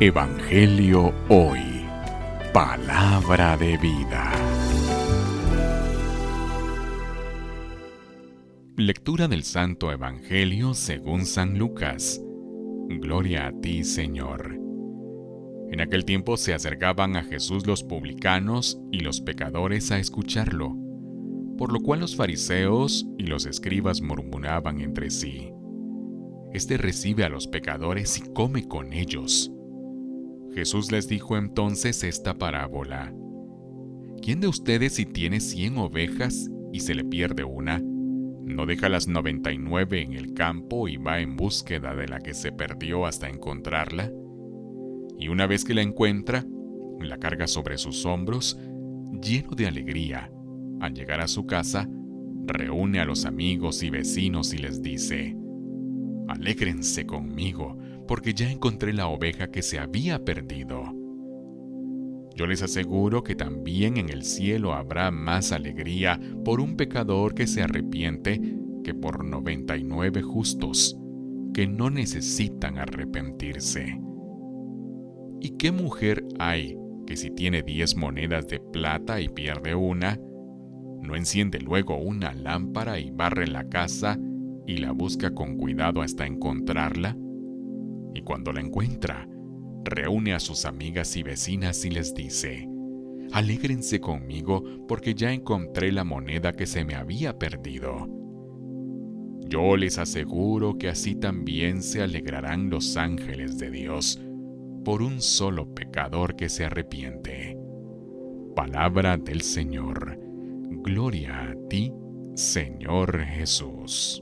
Evangelio Hoy. Palabra de vida. Lectura del Santo Evangelio según San Lucas. Gloria a ti, Señor. En aquel tiempo se acercaban a Jesús los publicanos y los pecadores a escucharlo, por lo cual los fariseos y los escribas murmuraban entre sí. Este recibe a los pecadores y come con ellos. Jesús les dijo entonces esta parábola. ¿Quién de ustedes si tiene cien ovejas y se le pierde una, no deja las 99 en el campo y va en búsqueda de la que se perdió hasta encontrarla? Y una vez que la encuentra, la carga sobre sus hombros, lleno de alegría. Al llegar a su casa, reúne a los amigos y vecinos y les dice, Alégrense conmigo, porque ya encontré la oveja que se había perdido. Yo les aseguro que también en el cielo habrá más alegría por un pecador que se arrepiente que por 99 justos que no necesitan arrepentirse. ¿Y qué mujer hay que si tiene diez monedas de plata y pierde una, no enciende luego una lámpara y barre la casa y la busca con cuidado hasta encontrarla? Y cuando la encuentra, reúne a sus amigas y vecinas y les dice, Alégrense conmigo porque ya encontré la moneda que se me había perdido. Yo les aseguro que así también se alegrarán los ángeles de Dios por un solo pecador que se arrepiente. Palabra del Señor. Gloria a ti, Señor Jesús.